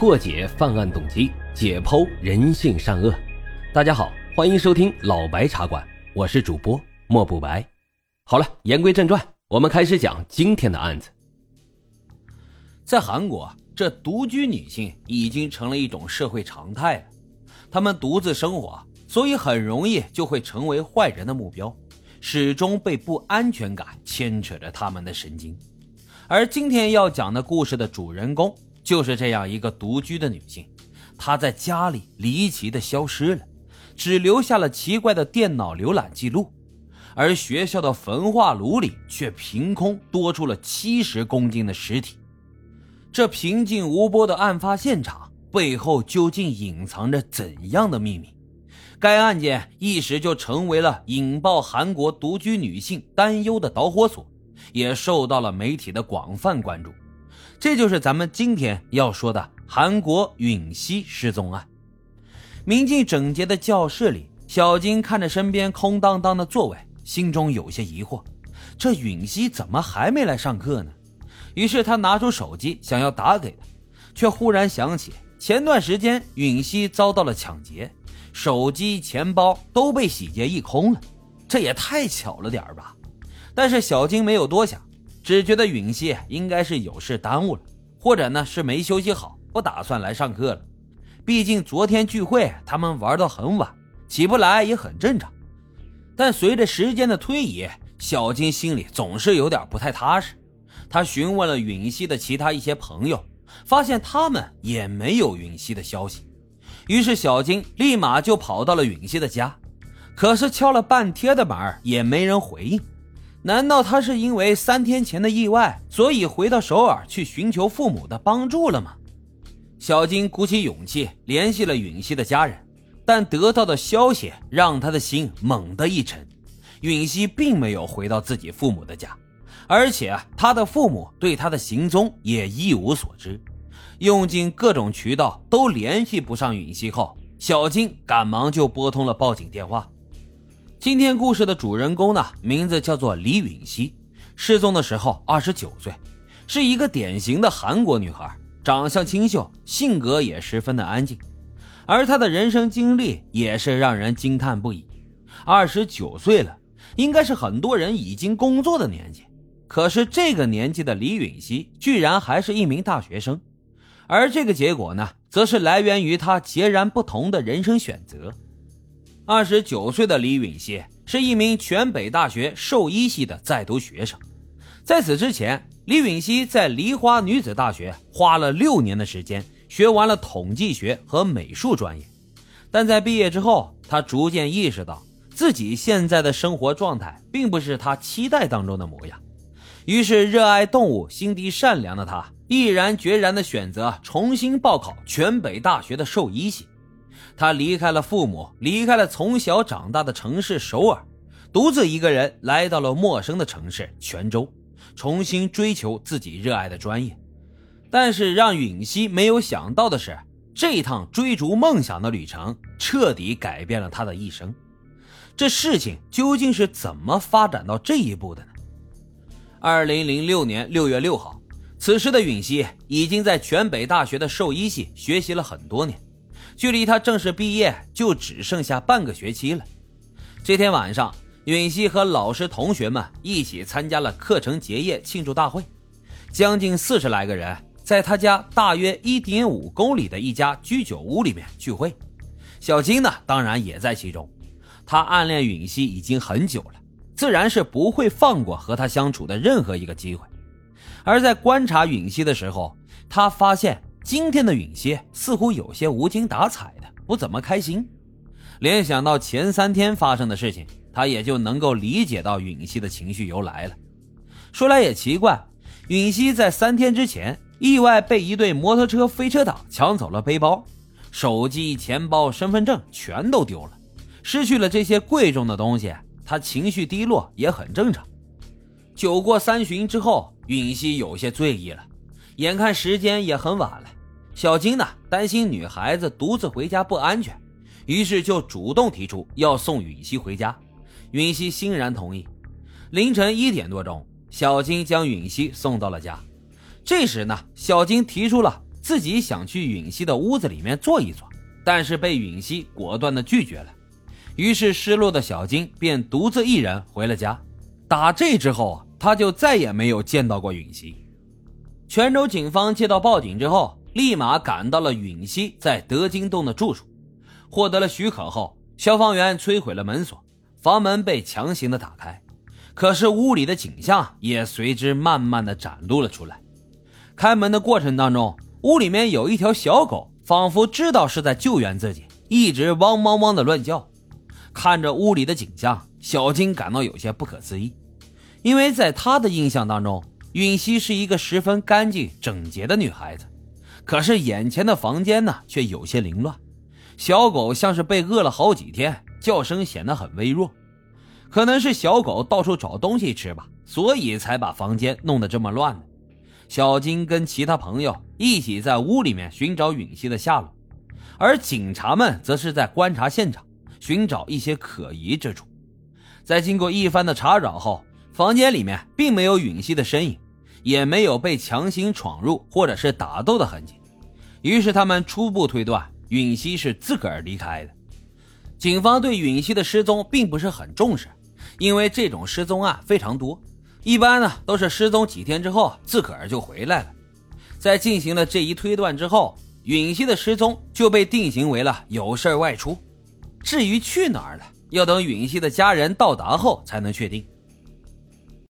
破解犯案动机，解剖人性善恶。大家好，欢迎收听老白茶馆，我是主播莫不白。好了，言归正传，我们开始讲今天的案子。在韩国，这独居女性已经成了一种社会常态了。她们独自生活，所以很容易就会成为坏人的目标，始终被不安全感牵扯着他们的神经。而今天要讲的故事的主人公就是这样一个独居的女性，她在家里离奇的消失了，只留下了奇怪的电脑浏览记录，而学校的焚化炉里却凭空多出了七十公斤的尸体。这平静无波的案发现场背后究竟隐藏着怎样的秘密？该案件一时就成为了引爆韩国独居女性担忧的导火索。也受到了媒体的广泛关注，这就是咱们今天要说的韩国允熙失踪案。明净整洁的教室里，小金看着身边空荡荡的座位，心中有些疑惑：这允熙怎么还没来上课呢？于是他拿出手机想要打给他，却忽然想起前段时间允熙遭到了抢劫，手机、钱包都被洗劫一空了，这也太巧了点吧。但是小金没有多想，只觉得允熙应该是有事耽误了，或者呢是没休息好，不打算来上课了。毕竟昨天聚会他们玩到很晚，起不来也很正常。但随着时间的推移，小金心里总是有点不太踏实。他询问了允熙的其他一些朋友，发现他们也没有允熙的消息。于是小金立马就跑到了允熙的家，可是敲了半天的门也没人回应。难道他是因为三天前的意外，所以回到首尔去寻求父母的帮助了吗？小金鼓起勇气联系了允熙的家人，但得到的消息让他的心猛地一沉。允熙并没有回到自己父母的家，而且他的父母对他的行踪也一无所知。用尽各种渠道都联系不上允熙后，小金赶忙就拨通了报警电话。今天故事的主人公呢，名字叫做李允熙，失踪的时候二十九岁，是一个典型的韩国女孩，长相清秀，性格也十分的安静，而她的人生经历也是让人惊叹不已。二十九岁了，应该是很多人已经工作的年纪，可是这个年纪的李允熙居然还是一名大学生，而这个结果呢，则是来源于她截然不同的人生选择。二十九岁的李允熙是一名全北大学兽医系的在读学生。在此之前，李允熙在梨花女子大学花了六年的时间学完了统计学和美术专业。但在毕业之后，他逐渐意识到自己现在的生活状态并不是他期待当中的模样。于是，热爱动物、心地善良的他毅然决然地选择重新报考全北大学的兽医系。他离开了父母，离开了从小长大的城市首尔，独自一个人来到了陌生的城市泉州，重新追求自己热爱的专业。但是让允熙没有想到的是，这趟追逐梦想的旅程彻底改变了他的一生。这事情究竟是怎么发展到这一步的呢？二零零六年六月六号，此时的允熙已经在全北大学的兽医系学习了很多年。距离他正式毕业就只剩下半个学期了。这天晚上，允熙和老师、同学们一起参加了课程结业庆祝大会，将近四十来个人在他家大约一点五公里的一家居酒屋里面聚会。小金呢，当然也在其中。他暗恋允熙已经很久了，自然是不会放过和他相处的任何一个机会。而在观察允熙的时候，他发现。今天的允熙似乎有些无精打采的，不怎么开心。联想到前三天发生的事情，他也就能够理解到允熙的情绪由来了。说来也奇怪，允熙在三天之前意外被一对摩托车飞车党抢走了背包、手机、钱包、身份证，全都丢了。失去了这些贵重的东西，他情绪低落也很正常。酒过三巡之后，允熙有些醉意了。眼看时间也很晚了，小金呢担心女孩子独自回家不安全，于是就主动提出要送允熙回家。允熙欣然同意。凌晨一点多钟，小金将允熙送到了家。这时呢，小金提出了自己想去允熙的屋子里面坐一坐，但是被允熙果断的拒绝了。于是失落的小金便独自一人回了家。打这之后啊，他就再也没有见到过允熙。泉州警方接到报警之后，立马赶到了允熙在德金洞的住处。获得了许可后，消防员摧毁了门锁，房门被强行的打开。可是屋里的景象也随之慢慢的展露了出来。开门的过程当中，屋里面有一条小狗，仿佛知道是在救援自己，一直汪汪汪的乱叫。看着屋里的景象，小金感到有些不可思议，因为在他的印象当中，允熙是一个十分干净整洁的女孩子，可是眼前的房间呢，却有些凌乱。小狗像是被饿了好几天，叫声显得很微弱，可能是小狗到处找东西吃吧，所以才把房间弄得这么乱的。小金跟其他朋友一起在屋里面寻找允熙的下落，而警察们则是在观察现场，寻找一些可疑之处。在经过一番的查找后，房间里面并没有允熙的身影，也没有被强行闯入或者是打斗的痕迹，于是他们初步推断。允熙是自个儿离开的，警方对允熙的失踪并不是很重视，因为这种失踪案非常多，一般呢都是失踪几天之后自个儿就回来了。在进行了这一推断之后，允熙的失踪就被定型为了有事外出。至于去哪儿了，要等允熙的家人到达后才能确定。